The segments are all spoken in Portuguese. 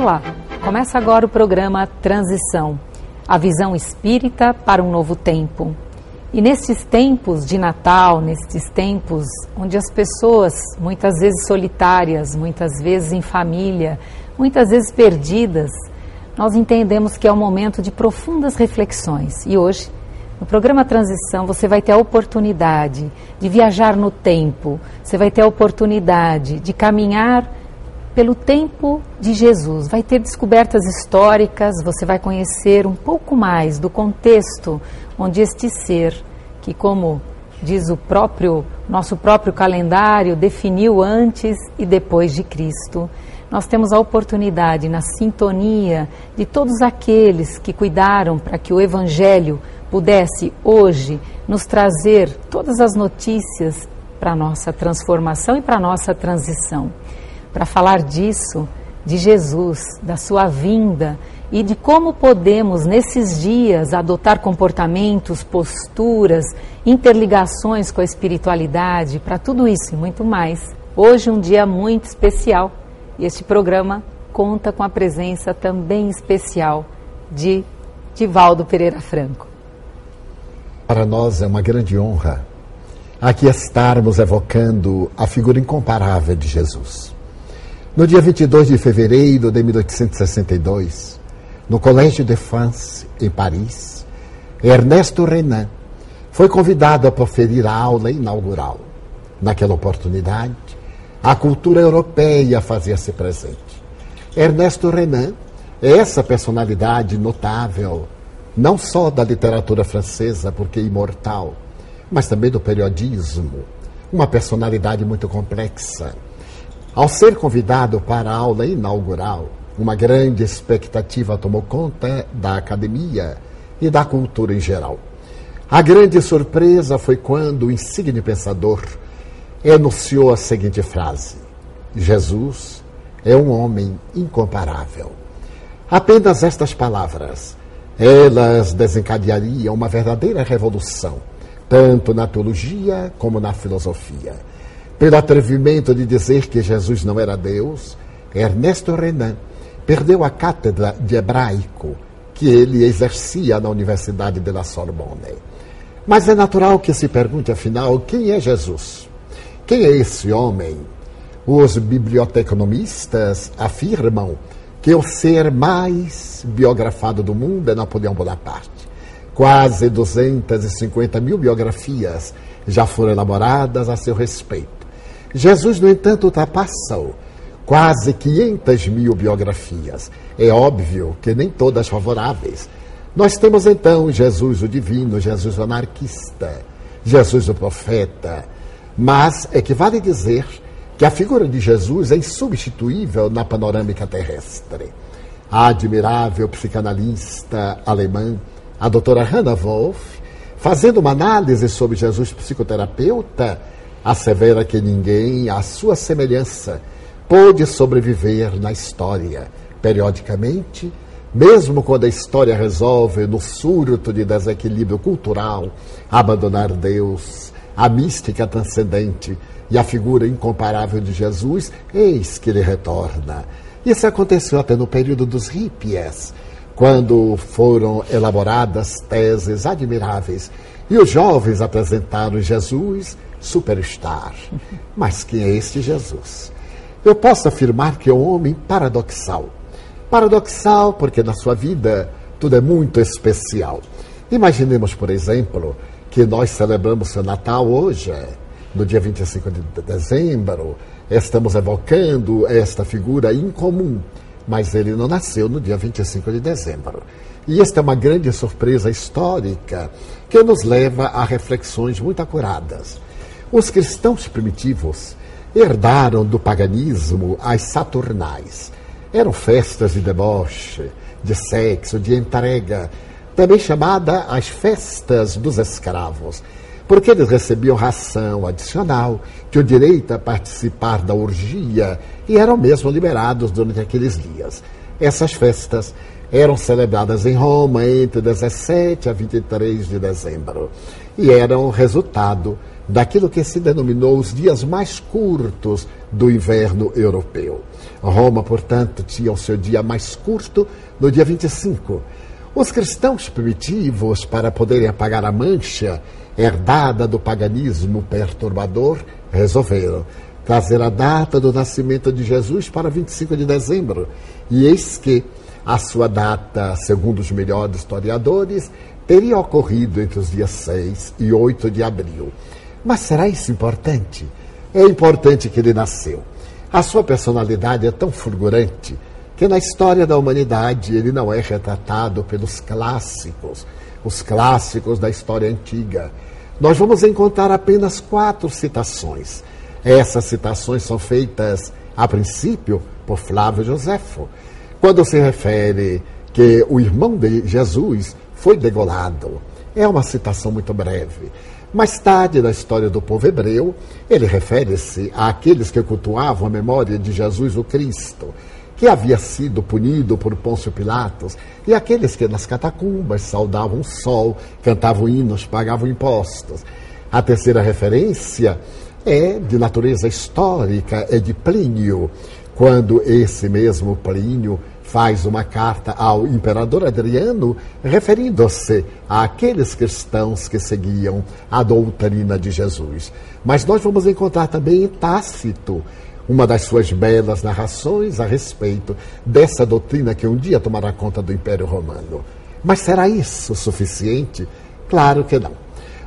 Olá, começa agora o programa Transição, a visão espírita para um novo tempo. E nestes tempos de Natal, nestes tempos onde as pessoas, muitas vezes solitárias, muitas vezes em família, muitas vezes perdidas, nós entendemos que é um momento de profundas reflexões. E hoje, no programa Transição, você vai ter a oportunidade de viajar no tempo, você vai ter a oportunidade de caminhar pelo tempo de Jesus. Vai ter descobertas históricas, você vai conhecer um pouco mais do contexto onde este ser, que como diz o próprio nosso próprio calendário, definiu antes e depois de Cristo. Nós temos a oportunidade na sintonia de todos aqueles que cuidaram para que o evangelho pudesse hoje nos trazer todas as notícias para nossa transformação e para nossa transição para falar disso, de Jesus, da sua vinda e de como podemos, nesses dias, adotar comportamentos, posturas, interligações com a espiritualidade, para tudo isso e muito mais. Hoje, um dia muito especial e este programa conta com a presença também especial de Divaldo Pereira Franco. Para nós é uma grande honra aqui estarmos evocando a figura incomparável de Jesus. No dia 22 de fevereiro de 1862, no Colégio de France, em Paris, Ernesto Renan foi convidado a proferir a aula inaugural. Naquela oportunidade, a cultura europeia fazia-se presente. Ernesto Renan é essa personalidade notável, não só da literatura francesa, porque é imortal, mas também do periodismo. Uma personalidade muito complexa ao ser convidado para a aula inaugural, uma grande expectativa tomou conta da academia e da cultura em geral. A grande surpresa foi quando o insigne pensador enunciou a seguinte frase: Jesus é um homem incomparável. Apenas estas palavras, elas desencadeariam uma verdadeira revolução, tanto na teologia como na filosofia pelo atrevimento de dizer que Jesus não era Deus, Ernesto Renan perdeu a cátedra de hebraico que ele exercia na Universidade de la Sorbonne. Mas é natural que se pergunte, afinal, quem é Jesus? Quem é esse homem? Os biblioteconomistas afirmam que o ser mais biografado do mundo é Napoleão Bonaparte. Quase 250 mil biografias já foram elaboradas a seu respeito. Jesus, no entanto, ultrapassou quase 500 mil biografias. É óbvio que nem todas favoráveis. Nós temos então Jesus o divino, Jesus o anarquista, Jesus o profeta. Mas é que vale dizer que a figura de Jesus é insubstituível na panorâmica terrestre. A admirável psicanalista alemã, a doutora Hannah Wolff, fazendo uma análise sobre Jesus psicoterapeuta, assevera que ninguém, à sua semelhança, pôde sobreviver na história. Periodicamente, mesmo quando a história resolve, no surto de desequilíbrio cultural, abandonar Deus, a mística transcendente e a figura incomparável de Jesus, eis que ele retorna. Isso aconteceu até no período dos hippies, quando foram elaboradas teses admiráveis e os jovens apresentaram Jesus superstar. Mas quem é este Jesus? Eu posso afirmar que é um homem paradoxal. Paradoxal porque na sua vida tudo é muito especial. Imaginemos, por exemplo, que nós celebramos seu Natal hoje, no dia 25 de dezembro, estamos evocando esta figura incomum, mas ele não nasceu no dia 25 de dezembro. E esta é uma grande surpresa histórica que nos leva a reflexões muito acuradas. Os cristãos primitivos herdaram do paganismo as saturnais. Eram festas de deboche, de sexo, de entrega, também chamada as festas dos escravos, porque eles recebiam ração adicional, tinham direito a participar da orgia e eram mesmo liberados durante aqueles dias. Essas festas eram celebradas em Roma entre 17 a 23 de dezembro e eram resultado daquilo que se denominou os dias mais curtos do inverno europeu. Roma, portanto, tinha o seu dia mais curto no dia 25. Os cristãos primitivos, para poderem apagar a mancha herdada do paganismo perturbador, resolveram trazer a data do nascimento de Jesus para 25 de dezembro. E eis que a sua data, segundo os melhores historiadores, teria ocorrido entre os dias 6 e 8 de abril. Mas será isso importante? É importante que ele nasceu. A sua personalidade é tão fulgurante que na história da humanidade ele não é retratado pelos clássicos, os clássicos da história antiga. Nós vamos encontrar apenas quatro citações. Essas citações são feitas, a princípio, por Flávio Josefo, quando se refere que o irmão de Jesus foi degolado. É uma citação muito breve. Mais tarde, na história do povo hebreu, ele refere-se àqueles que cultuavam a memória de Jesus o Cristo, que havia sido punido por Pôncio Pilatos, e aqueles que nas catacumbas saudavam o sol, cantavam hinos, pagavam impostos. A terceira referência é de natureza histórica, é de Plínio, quando esse mesmo Plínio faz uma carta ao imperador Adriano, referindo-se àqueles cristãos que seguiam a doutrina de Jesus. Mas nós vamos encontrar também em Tácito uma das suas belas narrações a respeito dessa doutrina que um dia tomará conta do Império Romano. Mas será isso suficiente? Claro que não.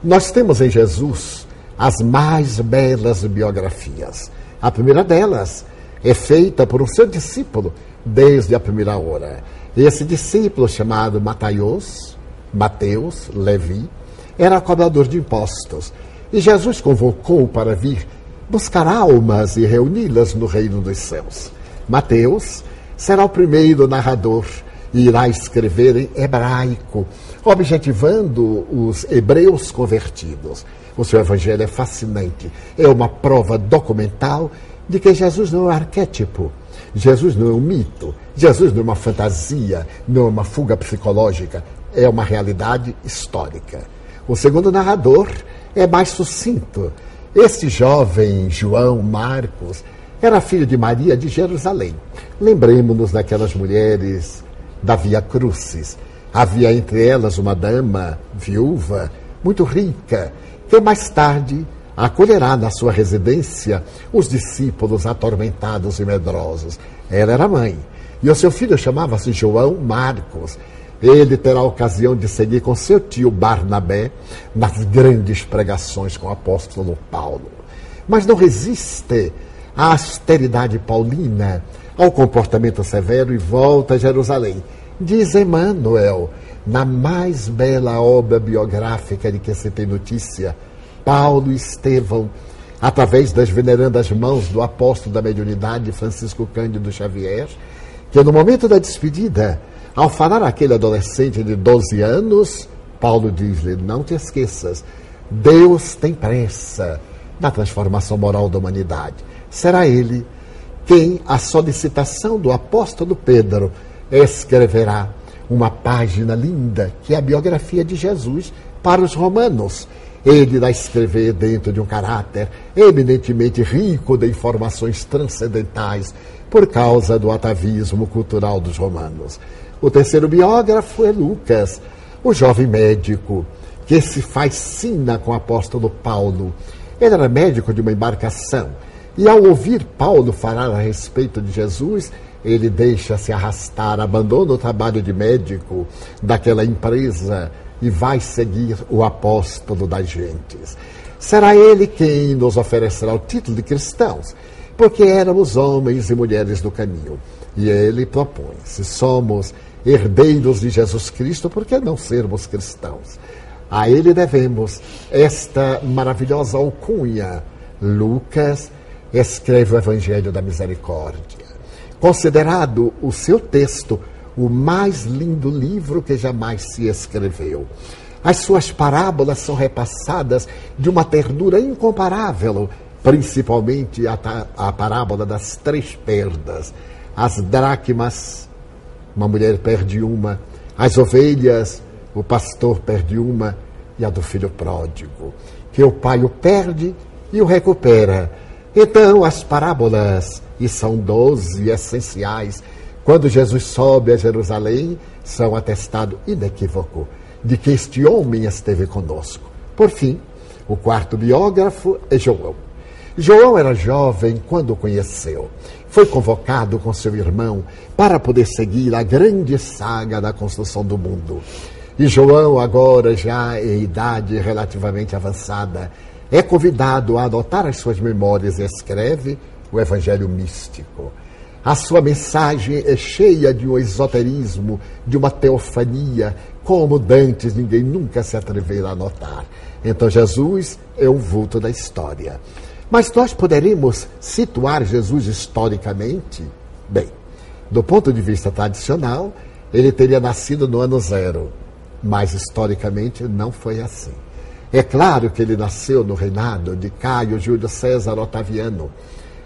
Nós temos em Jesus as mais belas biografias. A primeira delas é feita por um seu discípulo, desde a primeira hora. Esse discípulo, chamado Mataios, Mateus, Levi, era cobrador de impostos. E Jesus convocou para vir buscar almas e reuni-las no reino dos céus. Mateus será o primeiro narrador e irá escrever em hebraico, objetivando os hebreus convertidos. O seu evangelho é fascinante, é uma prova documental de que Jesus não é um arquétipo, Jesus não é um mito, Jesus não é uma fantasia, não é uma fuga psicológica, é uma realidade histórica. O segundo narrador é mais sucinto. Este jovem João Marcos era filho de Maria de Jerusalém. Lembremos-nos daquelas mulheres da Via Crucis. Havia entre elas uma dama viúva, muito rica, que mais tarde acolherá na sua residência os discípulos atormentados e medrosos. Ela era mãe. E o seu filho chamava-se João Marcos. Ele terá a ocasião de seguir com seu tio Barnabé nas grandes pregações com o apóstolo Paulo. Mas não resiste à austeridade paulina, ao comportamento severo e volta a Jerusalém. Diz Emmanuel, na mais bela obra biográfica de que se tem notícia, Paulo e Estevão, através das venerandas mãos do apóstolo da mediunidade Francisco Cândido Xavier, que no momento da despedida, ao falar aquele adolescente de 12 anos, Paulo diz-lhe: Não te esqueças, Deus tem pressa na transformação moral da humanidade. Será Ele quem, a solicitação do apóstolo Pedro, escreverá uma página linda, que é a biografia de Jesus para os romanos ele irá escrever dentro de um caráter eminentemente rico de informações transcendentais por causa do atavismo cultural dos romanos. O terceiro biógrafo é Lucas, o jovem médico que se fascina com o apóstolo Paulo. Ele era médico de uma embarcação e, ao ouvir Paulo falar a respeito de Jesus, ele deixa se arrastar, abandona o trabalho de médico daquela empresa e vai seguir o apóstolo das gentes. Será ele quem nos oferecerá o título de cristãos, porque éramos homens e mulheres do caminho. E ele propõe: se somos herdeiros de Jesus Cristo, por que não sermos cristãos? A ele devemos esta maravilhosa alcunha. Lucas escreve o Evangelho da Misericórdia. Considerado o seu texto o mais lindo livro que jamais se escreveu. As suas parábolas são repassadas de uma ternura incomparável, principalmente a, a parábola das três perdas. As dracmas, uma mulher perde uma, as ovelhas, o pastor perde uma, e a do filho pródigo. que o pai o perde e o recupera. Então, as parábolas, e são doze essenciais, quando Jesus sobe a Jerusalém, são atestado inequívoco de que este homem esteve conosco. Por fim, o quarto biógrafo é João. João era jovem quando o conheceu. Foi convocado com seu irmão para poder seguir a grande saga da construção do mundo. E João, agora já em idade relativamente avançada, é convidado a adotar as suas memórias e escreve o Evangelho Místico. A sua mensagem é cheia de um esoterismo, de uma teofania, como dantes ninguém nunca se atreveu a notar. Então Jesus é um vulto da história. Mas nós poderemos situar Jesus historicamente? Bem, do ponto de vista tradicional, ele teria nascido no ano zero, mas historicamente não foi assim. É claro que ele nasceu no reinado de Caio Júlio César Otaviano,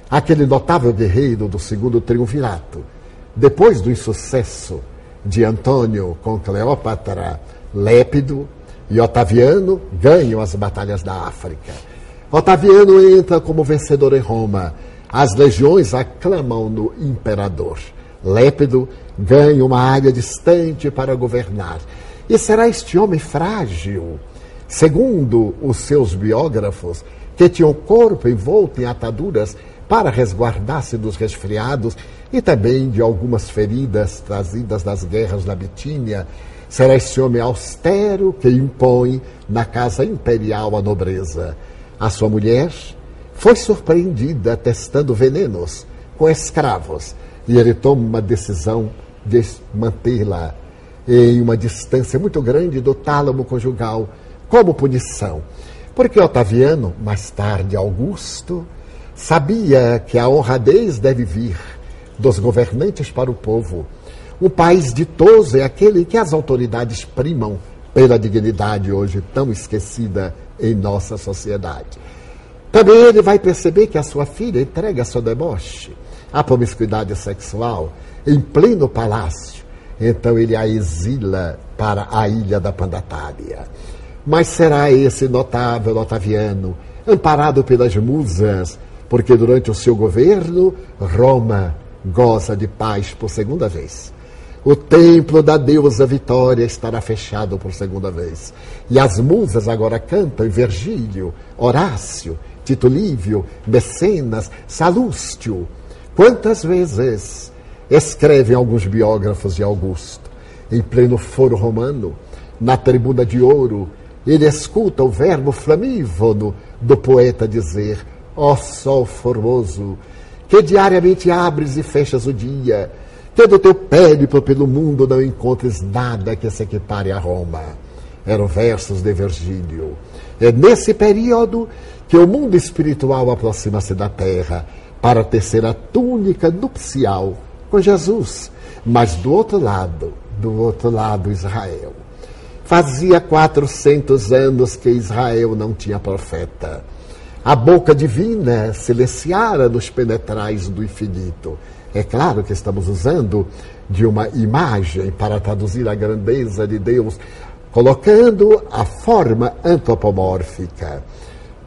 aquele notável guerreiro do segundo triunvirato. Depois do insucesso de Antônio com Cleópatra, Lépido e Otaviano ganham as batalhas da África. Otaviano entra como vencedor em Roma. As legiões aclamam no imperador. Lépido ganha uma área distante para governar. E será este homem frágil, segundo os seus biógrafos, que tinha o corpo envolto em ataduras para resguardar-se dos resfriados e também de algumas feridas trazidas das guerras da Bitínia, será esse homem austero que impõe na casa imperial a nobreza. A sua mulher foi surpreendida testando venenos com escravos e ele toma uma decisão de mantê-la em uma distância muito grande do tálamo conjugal como punição. Porque Otaviano, mais tarde Augusto, sabia que a honradez deve vir dos governantes para o povo. O país ditoso é aquele que as autoridades primam pela dignidade hoje tão esquecida em nossa sociedade. Também ele vai perceber que a sua filha entrega seu deboche, a promiscuidade sexual, em pleno palácio. Então ele a exila para a ilha da Pandatária. Mas será esse notável Otaviano, amparado pelas musas, porque durante o seu governo, Roma goza de paz por segunda vez. O templo da deusa Vitória estará fechado por segunda vez. E as musas agora cantam Virgílio, Horácio, Tito Lívio, Mecenas, Salústio. Quantas vezes escrevem alguns biógrafos de Augusto, em pleno foro romano, na tribuna de ouro, ele escuta o verbo flamívono do poeta dizer: Ó sol formoso, que diariamente abres e fechas o dia, que do teu périplo pelo mundo não encontres nada que se equipare a Roma. Eram versos de Virgílio. É nesse período que o mundo espiritual aproxima-se da terra para tecer a túnica nupcial com Jesus. Mas do outro lado, do outro lado, Israel. Fazia 400 anos que Israel não tinha profeta. A boca divina silenciara nos penetrais do infinito. É claro que estamos usando de uma imagem para traduzir a grandeza de Deus, colocando a forma antropomórfica.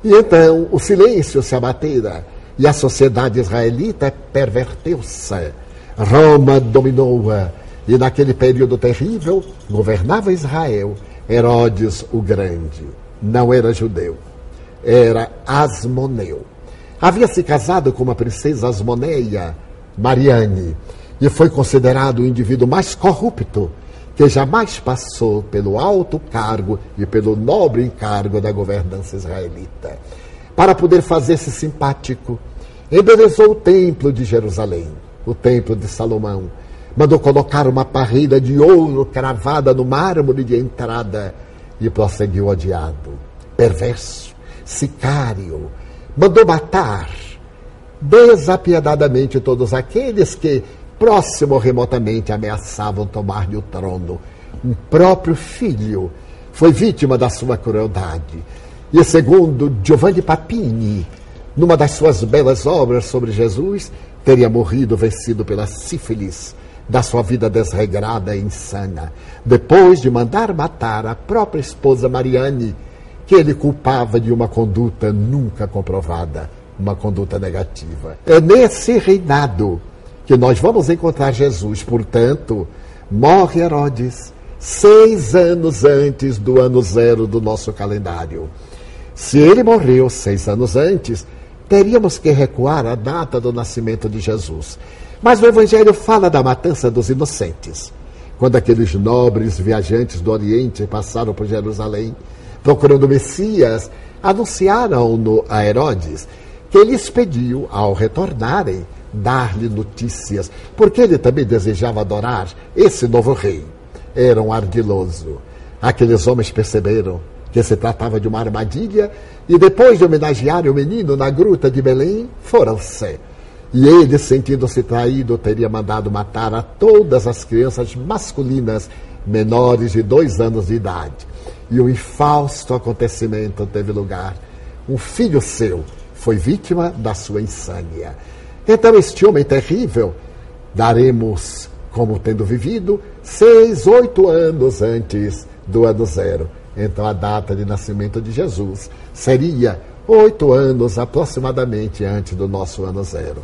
E então o silêncio se abatera e a sociedade israelita perverteu-se. Roma dominou-a e naquele período terrível governava Israel Herodes o Grande. Não era judeu era Asmoneu. Havia se casado com uma princesa Asmoneia, Mariane, e foi considerado o indivíduo mais corrupto que jamais passou pelo alto cargo e pelo nobre encargo da governança israelita. Para poder fazer-se simpático, embelezou o templo de Jerusalém, o templo de Salomão. Mandou colocar uma parreira de ouro cravada no mármore de entrada e prosseguiu odiado, perverso sicário, mandou matar desapiedadamente todos aqueles que, próximo ou remotamente, ameaçavam tomar-lhe o trono. Um próprio filho foi vítima da sua crueldade. E segundo Giovanni Papini, numa das suas belas obras sobre Jesus, teria morrido vencido pela sífilis da sua vida desregrada e insana, depois de mandar matar a própria esposa Mariane, que ele culpava de uma conduta nunca comprovada, uma conduta negativa. É nesse reinado que nós vamos encontrar Jesus, portanto, morre Herodes seis anos antes do ano zero do nosso calendário. Se ele morreu seis anos antes, teríamos que recuar a data do nascimento de Jesus. Mas o Evangelho fala da matança dos inocentes. Quando aqueles nobres viajantes do Oriente passaram por Jerusalém procurando o Messias, anunciaram-no a Herodes que lhes pediu, ao retornarem, dar-lhe notícias, porque ele também desejava adorar esse novo rei. Era um ardiloso. Aqueles homens perceberam que se tratava de uma armadilha e depois de homenagear o menino na gruta de Belém, foram-se. E ele, sentindo-se traído, teria mandado matar a todas as crianças masculinas menores de dois anos de idade. E o infausto acontecimento teve lugar. Um filho seu foi vítima da sua insânia. Então, este homem terrível, daremos como tendo vivido seis, oito anos antes do ano zero. Então, a data de nascimento de Jesus seria oito anos aproximadamente antes do nosso ano zero.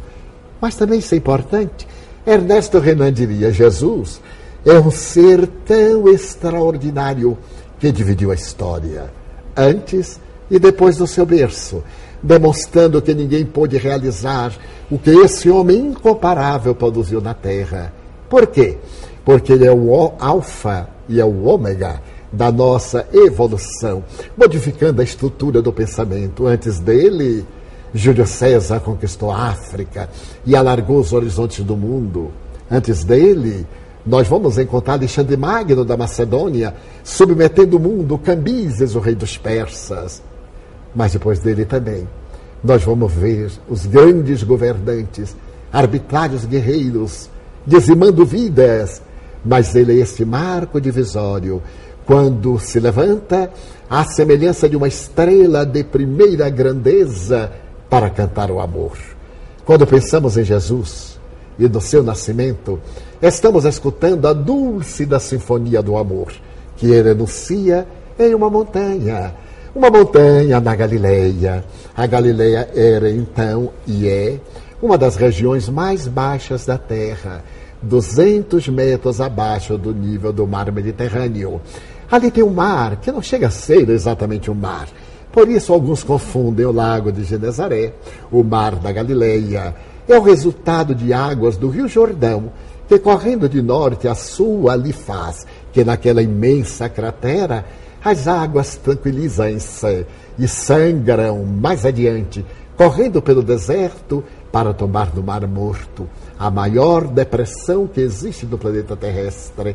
Mas também isso é importante. Ernesto Renan diria: Jesus é um ser tão extraordinário que dividiu a história, antes e depois do seu berço, demonstrando que ninguém pôde realizar o que esse homem incomparável produziu na Terra. Por quê? Porque ele é o alfa e é o ômega da nossa evolução, modificando a estrutura do pensamento. Antes dele, Júlio César conquistou a África e alargou os horizontes do mundo. Antes dele, nós vamos encontrar Alexandre Magno da Macedônia submetendo o mundo, Cambises, o rei dos persas. Mas depois dele também, nós vamos ver os grandes governantes, arbitrários guerreiros, dizimando vidas. Mas ele é este marco divisório, quando se levanta à semelhança de uma estrela de primeira grandeza para cantar o amor. Quando pensamos em Jesus e no seu nascimento, estamos escutando a dulce da sinfonia do amor, que ele anuncia em uma montanha. Uma montanha na Galileia. A Galileia era então e é uma das regiões mais baixas da Terra, 200 metros abaixo do nível do mar Mediterrâneo. Ali tem um mar que não chega a ser exatamente um mar. Por isso, alguns confundem o lago de Genezaré, o mar da Galileia. É o resultado de águas do Rio Jordão, que correndo de norte a sul ali faz que naquela imensa cratera as águas tranquilizam-se e sangram mais adiante, correndo pelo deserto para tomar no Mar Morto, a maior depressão que existe no planeta terrestre,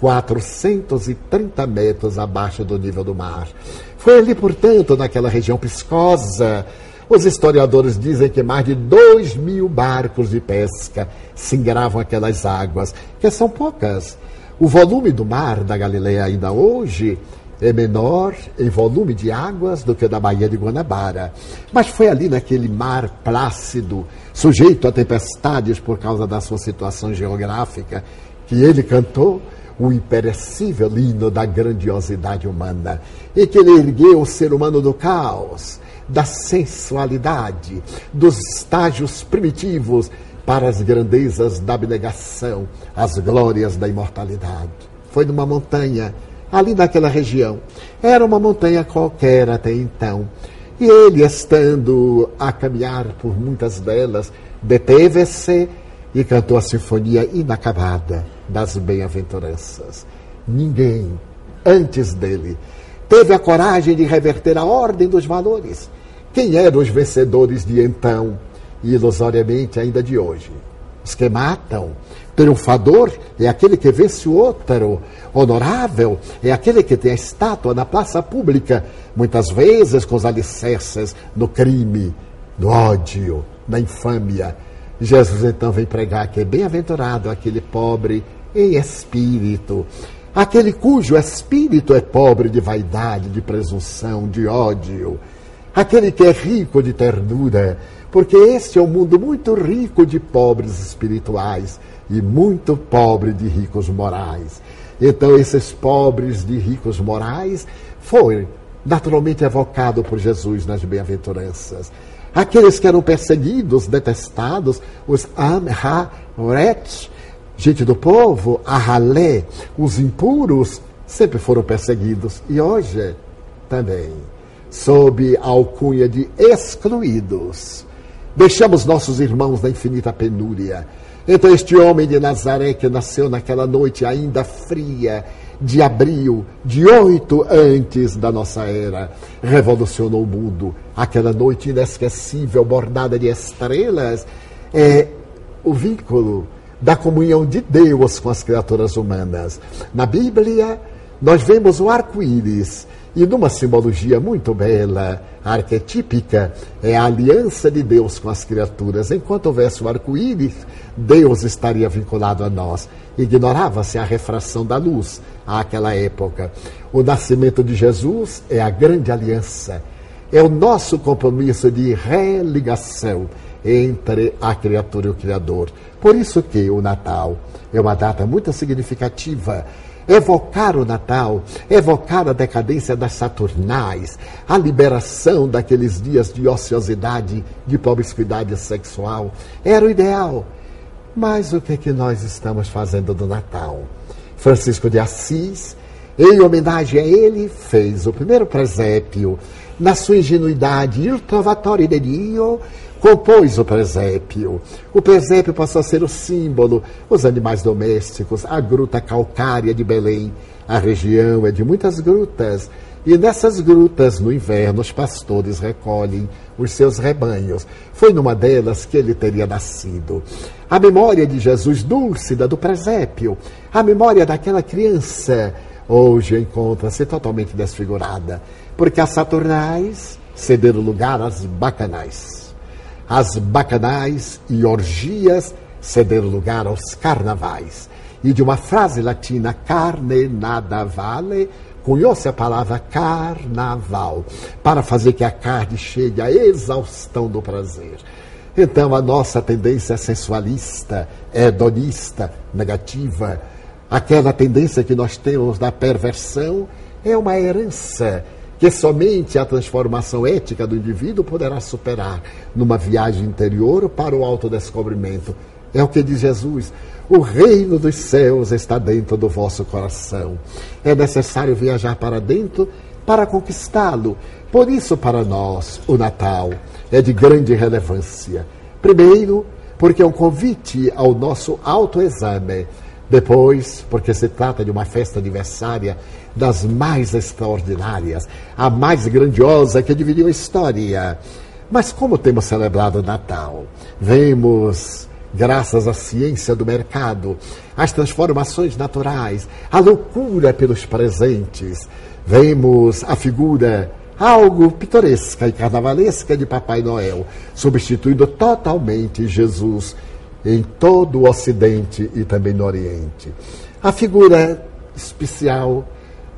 430 metros abaixo do nível do mar. Foi ali, portanto, naquela região piscosa, os historiadores dizem que mais de dois mil barcos de pesca singravam aquelas águas, que são poucas. O volume do mar da Galileia ainda hoje é menor em volume de águas do que o da Baía de Guanabara. Mas foi ali naquele mar plácido, sujeito a tempestades por causa da sua situação geográfica, que ele cantou o imperecível hino da grandiosidade humana e que ele ergueu o ser humano do caos da sensualidade, dos estágios primitivos para as grandezas da abnegação, as glórias da imortalidade. Foi numa montanha, ali naquela região. Era uma montanha qualquer até então. E ele, estando a caminhar por muitas delas, deteve-se e cantou a sinfonia inacabada das bem-aventuranças. Ninguém antes dele teve a coragem de reverter a ordem dos valores quem eram os vencedores de então e ilusoriamente ainda de hoje? Os que matam. Triunfador é aquele que vence o outro. Honorável é aquele que tem a estátua na praça pública, muitas vezes com os alicerces no crime, no ódio, na infâmia. Jesus então vem pregar que é bem-aventurado aquele pobre em espírito, aquele cujo espírito é pobre de vaidade, de presunção, de ódio aquele que é rico de ternura, porque este é um mundo muito rico de pobres espirituais e muito pobre de ricos morais. Então, esses pobres de ricos morais foram naturalmente evocado por Jesus nas bem-aventuranças. Aqueles que eram perseguidos, detestados, os Amharet, gente do povo, Ahalé, os impuros, sempre foram perseguidos. E hoje também, sob a alcunha de excluídos. Deixamos nossos irmãos na infinita penúria. Então, este homem de Nazaré, que nasceu naquela noite ainda fria, de abril de oito antes da nossa era, revolucionou o mundo. Aquela noite inesquecível, bordada de estrelas, é o vínculo da comunhão de Deus com as criaturas humanas. Na Bíblia, nós vemos o arco-íris e numa simbologia muito bela, arquetípica, é a aliança de Deus com as criaturas. Enquanto houvesse o arco-íris, Deus estaria vinculado a nós. Ignorava-se a refração da luz àquela época. O nascimento de Jesus é a grande aliança. É o nosso compromisso de religação entre a criatura e o Criador. Por isso que o Natal é uma data muito significativa evocar o Natal, evocar a decadência das Saturnais, a liberação daqueles dias de ociosidade, de promiscuidade sexual, era o ideal. Mas o que, é que nós estamos fazendo do Natal? Francisco de Assis, em homenagem a ele, fez o primeiro presépio. Na sua ingenuidade, il trovatore de Dio, compôs o presépio. O presépio passou a ser o símbolo, os animais domésticos, a gruta calcária de Belém. A região é de muitas grutas, e nessas grutas, no inverno, os pastores recolhem os seus rebanhos. Foi numa delas que ele teria nascido. A memória de Jesus dúlcida do presépio, a memória daquela criança, hoje encontra-se totalmente desfigurada, porque as saturnais cederam lugar às bacanais as bacanais e orgias cederam lugar aos carnavais. E de uma frase latina, carne nada vale, cunhou-se a palavra carnaval, para fazer que a carne chegue à exaustão do prazer. Então, a nossa tendência sensualista, hedonista, negativa, aquela tendência que nós temos da perversão, é uma herança que somente a transformação ética do indivíduo poderá superar numa viagem interior para o autodescobrimento. É o que diz Jesus. O reino dos céus está dentro do vosso coração. É necessário viajar para dentro para conquistá-lo. Por isso, para nós, o Natal é de grande relevância. Primeiro, porque é um convite ao nosso autoexame. Depois, porque se trata de uma festa aniversária das mais extraordinárias, a mais grandiosa que dividiu a história. Mas como temos celebrado o Natal? Vemos, graças à ciência do mercado, as transformações naturais, a loucura pelos presentes. Vemos a figura algo pitoresca e carnavalesca de Papai Noel, substituindo totalmente Jesus em todo o Ocidente e também no Oriente. A figura especial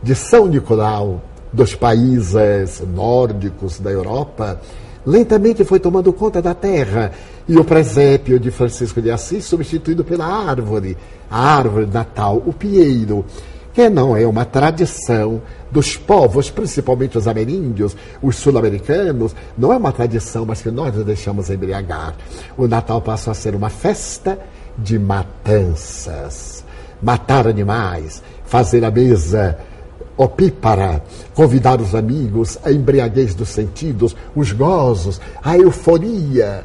de São Nicolau, dos países nórdicos da Europa, lentamente foi tomando conta da terra e o presépio de Francisco de Assis substituído pela árvore, a árvore natal, o pinheiro, que não é uma tradição dos povos, principalmente os ameríndios, os sul-americanos, não é uma tradição, mas que nós nos deixamos embriagar. O Natal passou a ser uma festa de matanças, matar animais, fazer a mesa opípara, convidar os amigos, a embriaguez dos sentidos, os gozos, a euforia.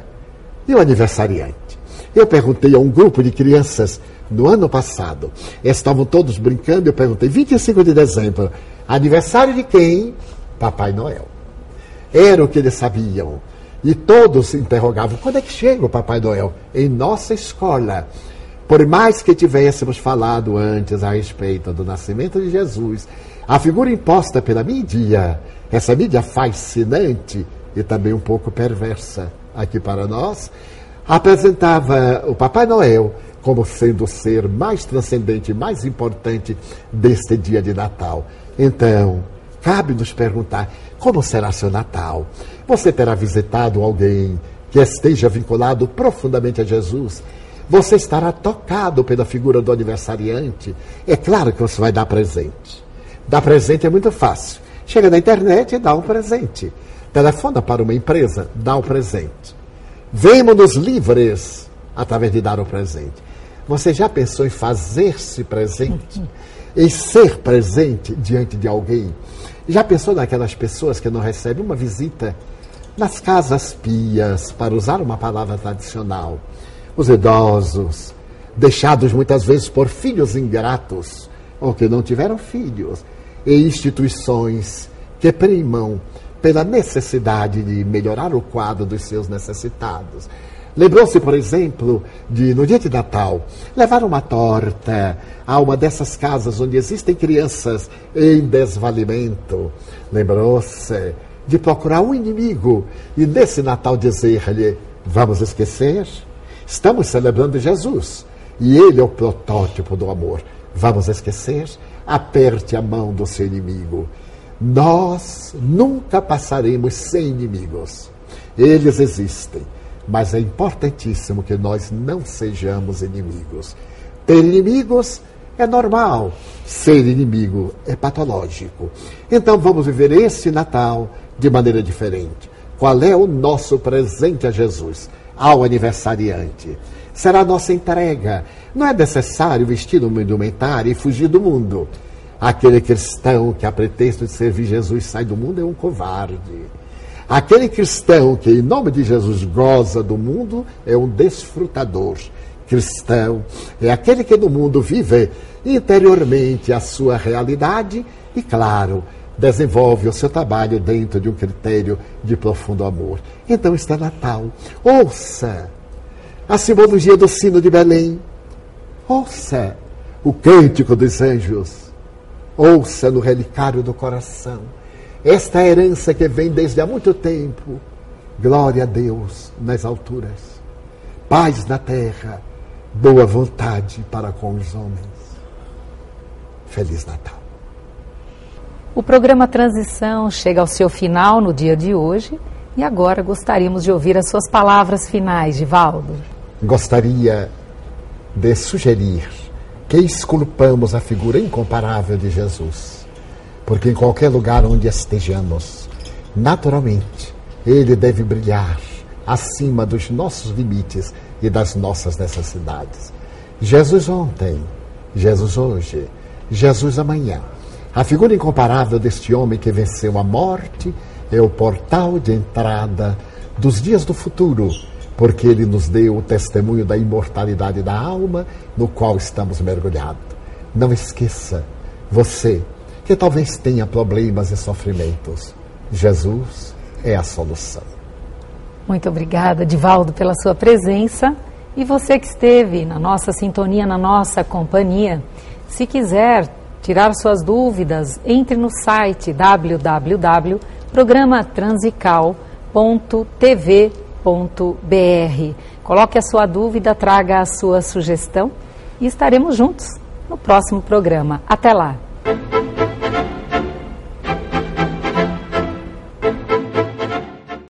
E o aniversariante? Eu perguntei a um grupo de crianças no ano passado, estavam todos brincando, eu perguntei, 25 de dezembro, aniversário de quem? Papai Noel. Era o que eles sabiam. E todos se interrogavam, quando é que chega o Papai Noel? Em nossa escola. Por mais que tivéssemos falado antes a respeito do nascimento de Jesus, a figura imposta pela mídia, essa mídia fascinante e também um pouco perversa aqui para nós, apresentava o Papai Noel como sendo o ser mais transcendente, mais importante deste dia de Natal. Então, cabe nos perguntar: como será seu Natal? Você terá visitado alguém que esteja vinculado profundamente a Jesus? Você estará tocado pela figura do aniversariante? É claro que você vai dar presente. Dar presente é muito fácil. Chega na internet e dá um presente. Telefona para uma empresa, dá o um presente. Vemos-nos livres através de dar o presente. Você já pensou em fazer-se presente? Em ser presente diante de alguém? Já pensou naquelas pessoas que não recebem uma visita nas casas pias, para usar uma palavra tradicional? Os idosos, deixados muitas vezes por filhos ingratos, ou que não tiveram filhos, e instituições que primam pela necessidade de melhorar o quadro dos seus necessitados. Lembrou-se, por exemplo, de no dia de Natal levar uma torta a uma dessas casas onde existem crianças em desvalimento. Lembrou-se de procurar um inimigo e nesse Natal dizer-lhe: Vamos esquecer? Estamos celebrando Jesus e ele é o protótipo do amor. Vamos esquecer? Aperte a mão do seu inimigo. Nós nunca passaremos sem inimigos. Eles existem mas é importantíssimo que nós não sejamos inimigos. Ter inimigos é normal, ser inimigo é patológico. Então vamos viver esse Natal de maneira diferente. Qual é o nosso presente a Jesus, ao aniversariante? Será a nossa entrega. Não é necessário vestir um indumentário e fugir do mundo. Aquele cristão que, a pretexto de servir Jesus, sai do mundo é um covarde. Aquele cristão que, em nome de Jesus, goza do mundo é um desfrutador. Cristão é aquele que no mundo vive interiormente a sua realidade e, claro, desenvolve o seu trabalho dentro de um critério de profundo amor. Então está Natal. Ouça a simbologia do sino de Belém. Ouça o cântico dos anjos. Ouça no relicário do coração esta herança que vem desde há muito tempo. Glória a Deus nas alturas, paz na terra, boa vontade para com os homens. Feliz Natal. O programa Transição chega ao seu final no dia de hoje e agora gostaríamos de ouvir as suas palavras finais, Divaldo. Gostaria de sugerir que esculpamos a figura incomparável de Jesus porque em qualquer lugar onde estejamos, naturalmente, ele deve brilhar acima dos nossos limites e das nossas necessidades. Jesus ontem, Jesus hoje, Jesus amanhã. A figura incomparável deste homem que venceu a morte é o portal de entrada dos dias do futuro, porque ele nos deu o testemunho da imortalidade da alma no qual estamos mergulhados. Não esqueça, você que talvez tenha problemas e sofrimentos. Jesus é a solução. Muito obrigada, Divaldo, pela sua presença. E você que esteve na nossa sintonia, na nossa companhia, se quiser tirar suas dúvidas, entre no site www.programatransical.tv.br. Coloque a sua dúvida, traga a sua sugestão e estaremos juntos no próximo programa. Até lá!